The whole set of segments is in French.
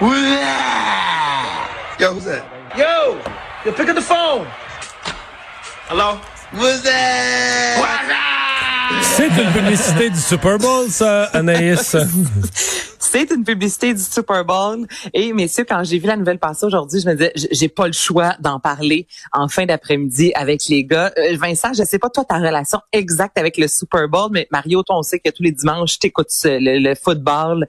Yo, who's that? Yo, you're picking the phone. Hello? Who's that? C'est une publicité du Super Bowl, ça, Anaïs. C'est une publicité du Super Bowl. Et messieurs, quand j'ai vu la nouvelle passer aujourd'hui, je me disais, j'ai pas le choix d'en parler en fin d'après-midi avec les gars. Euh, Vincent, je sais pas toi ta relation exacte avec le Super Bowl, mais Mario, toi, on sait que tous les dimanches, t'écoutes le, le football.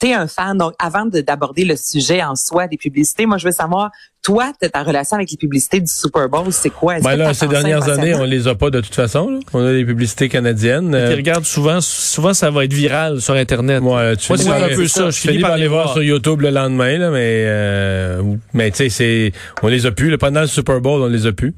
T'es un fan. Donc, avant de- d'aborder le sujet en soi des publicités, moi, je veux savoir, toi, ta relation avec les publicités du Super Bowl, c'est quoi? Ben là, ces dernières années, on les a pas de toute façon. là. On a des publicités canadiennes. Euh, regarde souvent, souvent ça va être viral sur Internet. moi, tu Moi, finis c'est par un peu ça. Je finis par les voir sur YouTube le lendemain, là, mais euh, mais tu sais, c'est on les a plus. là. pendant le Super Bowl, on les a plus.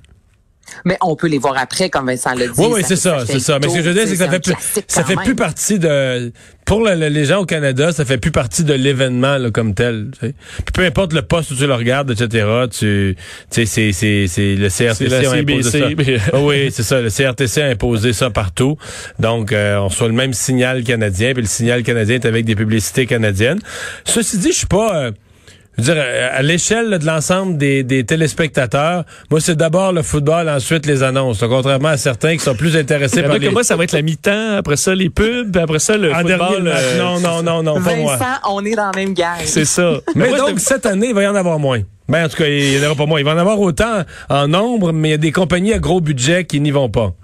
Mais on peut les voir après, comme Vincent l'a dit. Oui, oui, c'est ça, c'est ça. Mais ce que je veux dire, c'est que ça fait plus, ça fait même. plus partie de, pour le- le- les gens au Canada, ça fait plus partie de l'événement là, comme tel. tu sais. Puis peu importe le poste où tu le regardes, etc. Tu, tu sais, c'est, c'est, c'est le CRTC a imposé ça. Oui, c'est ça. Le CRTC a imposé ça partout. Donc, euh, on reçoit le même signal canadien, puis le signal canadien est avec des publicités canadiennes. Ceci dit, je suis pas. euh, je veux dire, euh, à l'échelle de l'ensemble des, des téléspectateurs, moi, c'est d'abord le football, ensuite les annonces. Contrairement à certains qui sont plus intéressés par les... que moi, ça va être la mi-temps, après ça, les pubs, puis après ça, le en football. dernier match. euh, Non, non, non, non, pas moi. Vincent, on est dans la même gang. C'est ça. Mais Moi, donc, cette année, il va y en avoir moins. Ben, en tout cas, il n'y en aura pas moins. Il va en avoir autant en nombre, mais il y a des compagnies à gros budget qui n'y vont pas.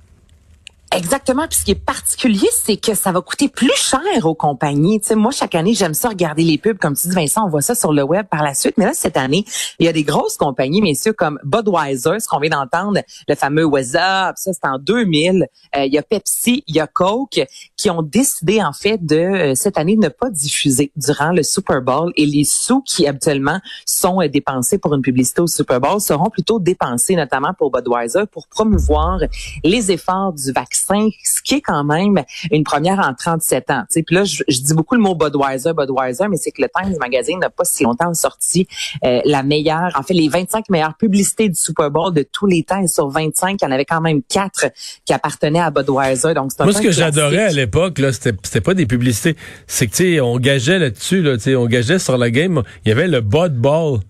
Exactement. Puis ce qui est particulier, c'est que ça va coûter plus cher aux compagnies. Tu sais, moi, chaque année, j'aime ça regarder les pubs. Comme tu dis, Vincent, on voit ça sur le web par la suite. Mais là, cette année, il y a des grosses compagnies, messieurs, comme Budweiser, ce qu'on vient d'entendre, le fameux What's Up, ça, c'est en 2000. Euh, il y a Pepsi, il y a Coke, qui ont décidé, en fait, de, euh, cette année, ne pas diffuser durant le Super Bowl. Et les sous qui, habituellement, sont euh, dépensés pour une publicité au Super Bowl seront plutôt dépensés, notamment pour Budweiser, pour promouvoir les efforts du vaccin, ce qui est quand même une première en 37 ans. Puis là, je, je dis beaucoup le mot Budweiser, Budweiser, mais c'est que le Times Magazine n'a pas si longtemps sorti euh, la meilleure, en fait, les 25 meilleures publicités du Super Bowl de tous les temps. Et sur 25, il y en avait quand même quatre qui appartenaient à Budweiser. Donc, c'est un Moi, ce que j'adorais à l'époque, là, c'était, c'était pas des publicités. C'est que, tu sais, on gageait là-dessus, là, tu sais, on gageait sur la game. Il y avait le Bud Ball.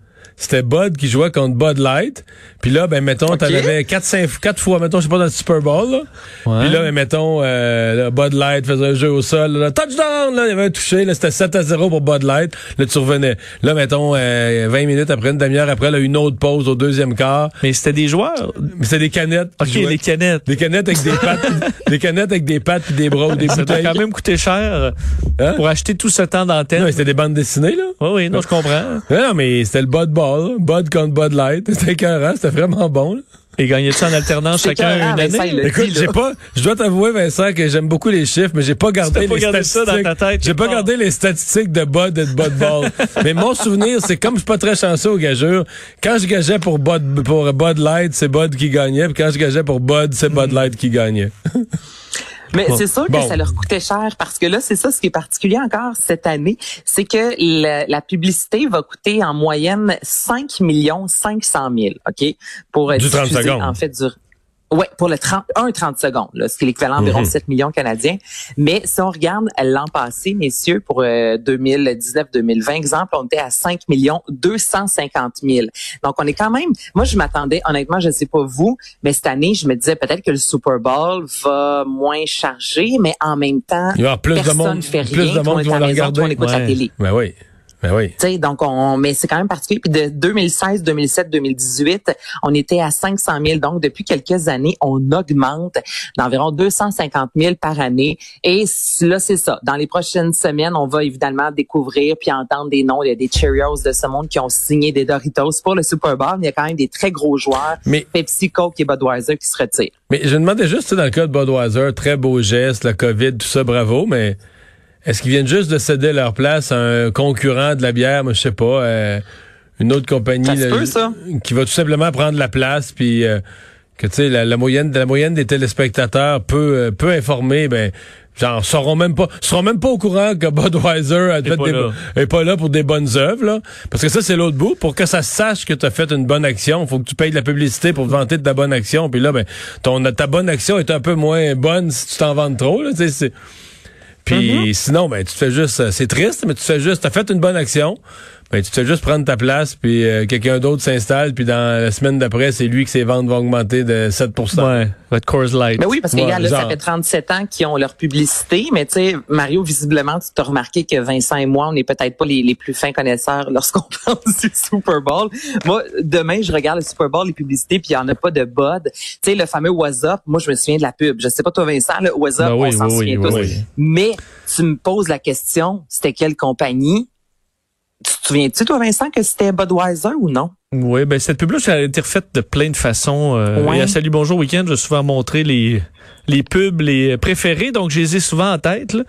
C'était Bud qui jouait contre Bud Light. Puis là, ben, mettons, t'en avais 4, 5, 4 fois, mettons, je sais pas, dans le Super Bowl, là. Ouais. Puis là, ben, mettons, euh, là, Bud Light faisait un jeu au sol. Là, touchdown! Là, il y avait un touché. Là, c'était 7 à 0 pour Bud Light. Là, tu revenais. Là, mettons, euh, 20 minutes après, une demi-heure après, là, une autre pause au deuxième quart. Mais c'était des joueurs? Mais c'était des canettes. OK, les canettes. Des canettes avec des pattes, des canettes avec des pattes puis des bras ou des Ça bouteilles. quand même coûter cher Hein? pour acheter tout ce temps d'antenne. Non, c'était des bandes dessinées, là. Oui, oui, non, je comprends. Non, non, mais c'était le Bud Ball, Bud contre Bud Light. C'était écœurant, c'était vraiment bon, là. Et gagnait-tu en alternance chacun une année? Écoute, j'ai pas, je dois t'avouer, Vincent, que j'aime beaucoup les chiffres, mais j'ai pas gardé pas les gardé ça statistiques. dans ta tête, J'ai pas gardé les statistiques de Bud et de Bud Ball. mais mon souvenir, c'est comme je suis pas très chanceux aux gageurs, quand je gageais pour Bud, pour Bud Light, c'est Bud qui gagnait, puis quand je gageais pour Bud, c'est Bud Light qui gagnait. Mais c'est sûr que Bon. ça leur coûtait cher parce que là, c'est ça ce qui est particulier encore cette année, c'est que la, la publicité va coûter en moyenne 5 millions 500 000, OK? Pour Du 30 diffuser, secondes. En fait, du, Ouais, pour le 30, un 30 secondes, là, ce qui est l'équivalent Mhm. d'environ 7 millions canadiens. Mais si on regarde l'an passé, messieurs, pour euh, 2019-2020, exemple, on était à 5 millions 250 000. Donc, on est quand même, moi, je m'attendais, honnêtement, je sais pas vous, mais cette année, je me disais peut-être que le Super Bowl va moins charger, mais en même temps, Il y plus de personne monde, fait plus rien, de tout le monde est à la maison, regarder. écoute la Ouais. télé. Ben oui. Ben oui. Tu sais, donc on, mais c'est quand même particulier. Puis de 2016, 2007, 2018, on était à 500 000. Donc depuis quelques années, on augmente d'environ 250 000 par année. Et là, c'est ça. Dans les prochaines semaines, on va évidemment découvrir puis entendre des noms. Il y a des Cheerios de ce monde qui ont signé des Doritos pour le Super Bowl. Mais il y a quand même des très gros joueurs. Mais Pepsi, Coke et Budweiser qui se retirent. Mais je demandais juste, dans le cas de Budweiser, très beau geste, la COVID, tout ça, bravo, mais est-ce qu'ils viennent juste de céder leur place à un concurrent de la bière, moi je sais pas, euh, une autre compagnie Ça se là, peut, ça. qui va tout simplement prendre la place, puis euh, que tu sais la, la moyenne, la moyenne des téléspectateurs peu euh, peu informés, ben genre sauront même pas seront même pas au courant que Budweiser a fait pas des, là. est pas là pour des bonnes œuvres là parce que ça c'est l'autre bout pour que ça sache que tu as fait une bonne action faut que tu payes de la publicité pour vanter de ta bonne action puis là ben ton ta bonne action est un peu moins bonne si tu t'en vantes trop là tu puis sinon ben tu te fais juste euh, c'est triste mais tu te fais juste t'as fait une bonne action ben, tu te fais juste prendre ta place, puis euh, quelqu'un d'autre s'installe, puis dans la semaine d'après, c'est lui que ses ventes vont augmenter de 7 Ouais, votre Coors Light. Ben oui, parce que Ouais, regarde, là, ça fait 37 ans qu'ils ont leur publicité, mais tu sais, Mario, visiblement, tu t'as remarqué que Vincent et moi, on n'est peut-être pas les, les plus fins connaisseurs lorsqu'on parle du Super Bowl. Moi, demain, je regarde le Super Bowl, les publicités, puis il y en a pas de bud. Tu sais, le fameux What's Up, moi, je me souviens de la pub. Je sais pas toi, Vincent, le What's Up, Ben oui, on s'en oui, souvient oui, tous. oui, oui. Mais tu me poses la question, c'était quelle compagnie? Tu te souviens-tu, toi, Vincent, que c'était Budweiser ou non? Oui, ben cette pub-là, ça a été refaite de plein de façons. Euh, Ouais. Et à Salut Bonjour Week-end, je vais souvent montrer les, les pubs les préférés, donc je les ai souvent en tête. là.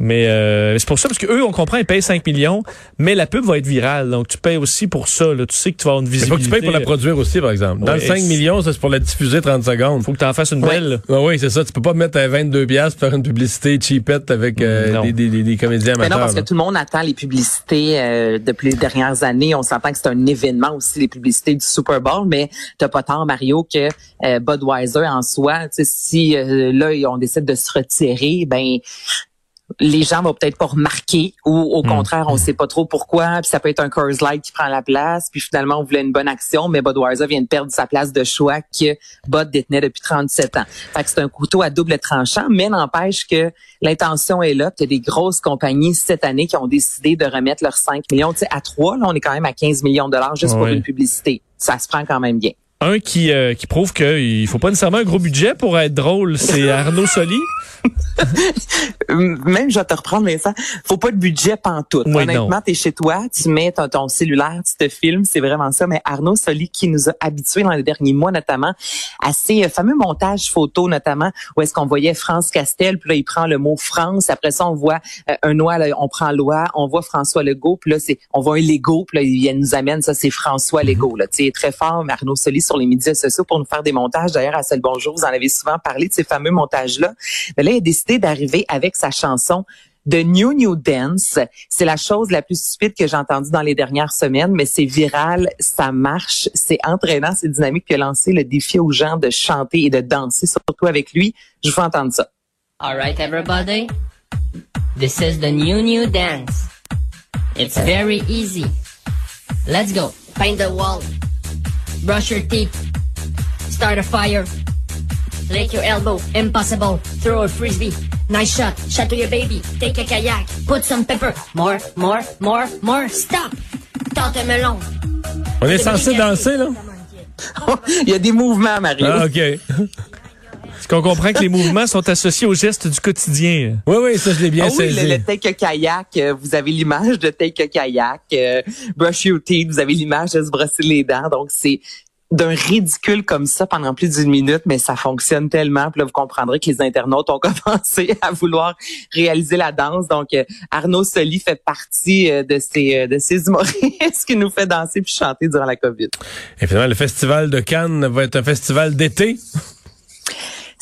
Mais euh, c'est pour ça, parce que eux, on comprend, ils payent 5 millions, mais la pub va être virale. Donc tu payes aussi pour ça. Là. Tu sais que tu vas avoir une Il faut que visibilité. tu payes pour la produire aussi, par exemple. Dans Ouais, le 5 et- millions, ça, c'est pour la diffuser 30 secondes. faut que tu en fasses une belle. là. Ah oui, c'est ça. Tu peux pas mettre à 22 piastres pour faire une publicité cheapette avec euh, des, des, des, des comédiens Mais amateurs. non, parce que là. tout le monde attend les publicités euh, depuis les dernières années. On s'entend que c'est un événement aussi, les publicités du Super Bowl, mais t'as pas tort, Mario, que euh, Budweiser en soi, tu sais, si euh, là, on décide de se retirer, ben les gens vont peut-être pas remarquer ou au contraire, on sait pas trop pourquoi, puis ça peut être un Coors Light qui prend la place, puis finalement on voulait une bonne action, mais Budweiser vient de perdre sa place de choix que Bud détenait depuis 37 ans. Fait que c'est un couteau à double tranchant, mais n'empêche que l'intention est là, puis il y a des grosses compagnies cette année qui ont décidé de remettre leurs 5 millions, tu sais à 3 là, on est quand même à 15 millions de dollars juste pour une publicité. Ça se prend quand même bien. Un qui, euh, qui prouve qu'il faut pas nécessairement un gros budget pour être drôle, c'est Arnaud Soli. Même, je vais te reprendre, mais ça, faut pas de budget pantoute. Oui, Honnêtement, t'es chez toi, tu mets ton, ton cellulaire, tu te filmes, c'est vraiment ça. Mais Arnaud Soli, qui nous a habitués dans les derniers mois, notamment, à ces euh, fameux montages photos, notamment, où est-ce qu'on voyait France Castel, puis là, il prend le mot France. Après ça, on voit euh, un noix, là, on prend loi, on voit François Legault, puis là, c'est, on voit un Lego, puis là, il nous amène, ça, c'est François Legault, là. Tu sais, très fort, mais Arnaud Soli, sur les médias sociaux pour nous faire des montages. D'ailleurs, à Seul Bonjour, vous en avez souvent parlé de ces fameux montages-là. Mais là, a décidé d'arriver avec sa chanson de New New Dance. C'est la chose la plus stupide que j'ai entendue dans les dernières semaines, mais c'est viral, ça marche, c'est entraînant, c'est dynamique. Puis a lancé le défi aux gens de chanter et de danser, surtout avec lui. Je fais entendre ça. All right, everybody. This is the new new dance. It's very easy. Let's go. Paint the wall. Brush your teeth. Start a fire. Lick your elbow. Impossible. Throw a frisbee. Nice shot. Shot to your baby. Take a kayak. Put some pepper. More, more, more, more. Stop. Tente un melon. On est censé danser, là? il y a des mouvements, Mario. Ah, OK. Est-ce qu'on comprend que les mouvements sont associés aux gestes du quotidien? Oui, oui, ça, je l'ai bien Ah oui, saisi. le, le take a kayak, euh, vous avez l'image de take a kayak, euh, brush your teeth, vous avez l'image de se brosser les dents. Donc, c'est d'un ridicule comme ça pendant plus d'une minute, mais ça fonctionne tellement. Puis là, vous comprendrez que les internautes ont commencé à vouloir réaliser la danse. Donc, euh, Arnaud Soli fait partie euh, de ces euh, de ces humoristes qui nous fait danser puis chanter durant la COVID. Et finalement, le festival de Cannes va être un festival d'été.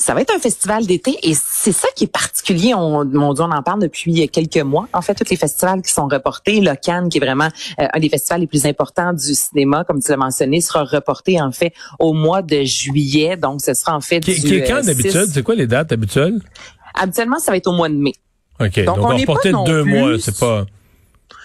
Ça va être un festival d'été et c'est ça qui est particulier. On, mon Dieu, on en parle depuis quelques mois. En fait, tous les festivals qui sont reportés, le Cannes, qui est vraiment euh, un des festivals les plus importants du cinéma, comme tu l'as mentionné, sera reporté en fait au mois de juillet. Donc, ce sera en fait Qui, du qui est quand euh, d'habitude? 6. C'est quoi les dates habituelles? Habituellement, ça va être au mois de mai. OK. Donc, Donc, on on pas non deux plus- mois. C'est pas.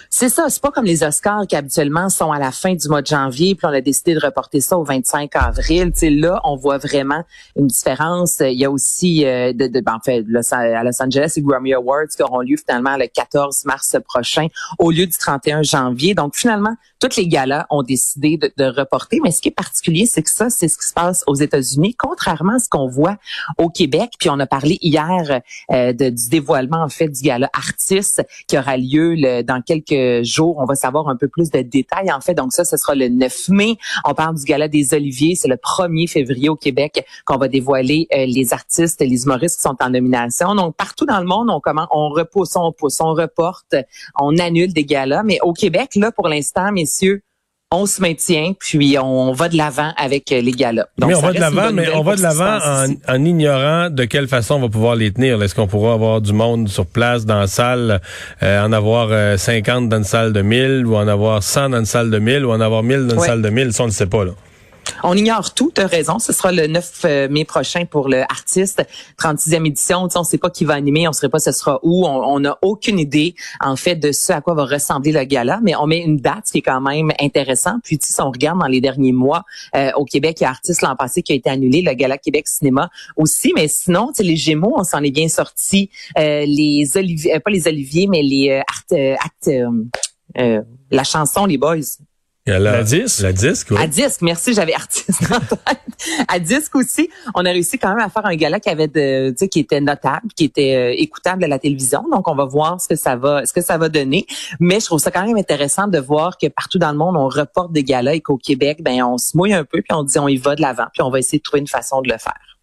C'est ça, c'est pas comme les Oscars qui habituellement sont à la fin du mois de janvier, puis on a décidé de reporter ça au 25 avril. Tu sais, là, on voit vraiment une différence. Il y a aussi, euh, de, de- ben, en fait, à Los Angeles, les Grammy Awards qui auront lieu finalement le 14 mars prochain au lieu du 31 janvier. Donc finalement, toutes les galas ont décidé de, de reporter. Mais ce qui est particulier, c'est que ça, c'est ce qui se passe aux États-Unis, contrairement à ce qu'on voit au Québec. Puis on a parlé hier euh, de- du dévoilement en fait du gala Artis qui aura lieu le- dans quelques jours. On va savoir un peu plus de détails en fait. Donc ça, ce sera le 9 mai. On parle du gala des Oliviers. C'est le 1er février au Québec qu'on va dévoiler euh, les artistes, les humoristes qui sont en nomination. Donc partout dans le monde, on commence, on repousse, on pousse, on reporte, on annule des galas. Mais au Québec, là, pour l'instant, messieurs, on se maintient, puis on va de l'avant avec euh, les galas. Donc, mais on va de l'avant, mais on va de l'avant en, en ignorant de quelle façon on va pouvoir les tenir. Est-ce qu'on pourra avoir du monde sur place dans la salle, euh, en avoir euh, 50 dans une salle de 1000, ou en avoir 100 dans une salle de 1000, ou en avoir 1000 dans une Ouais. salle de 1000? Ça, on ne sait pas, là. On ignore tout, tu as raison. Ce sera le 9 euh, mai prochain pour le artiste. 36e édition. on ne sait pas qui va animer, on ne sait pas ce sera où. On n'a aucune idée, en fait, de ce à quoi va ressembler le gala, mais on met une date, qui est quand même intéressant. Puis, si on regarde dans les derniers mois, euh, au Québec, il y a Artiste l'an passé qui a été annulé, le Gala Québec Cinéma aussi. Mais sinon, les Gémeaux, on s'en est bien sorti. Euh, les Oliviers, pas les Oliviers, mais les art, la chanson, les Boys. La, la, disque? La disque, oui. À disque, merci, j'avais artiste en tête. À disque aussi, on a réussi quand même à faire un gala qui avait de, tu sais, qui était notable, qui était euh, écoutable à la télévision. Donc, on va voir ce que ça va, ce que ça va donner. Mais je trouve ça quand même intéressant de voir que partout dans le monde, on reporte des galas et qu'au Québec, ben, on se mouille un peu puis on dit on y va de l'avant puis on va essayer de trouver une façon de le faire.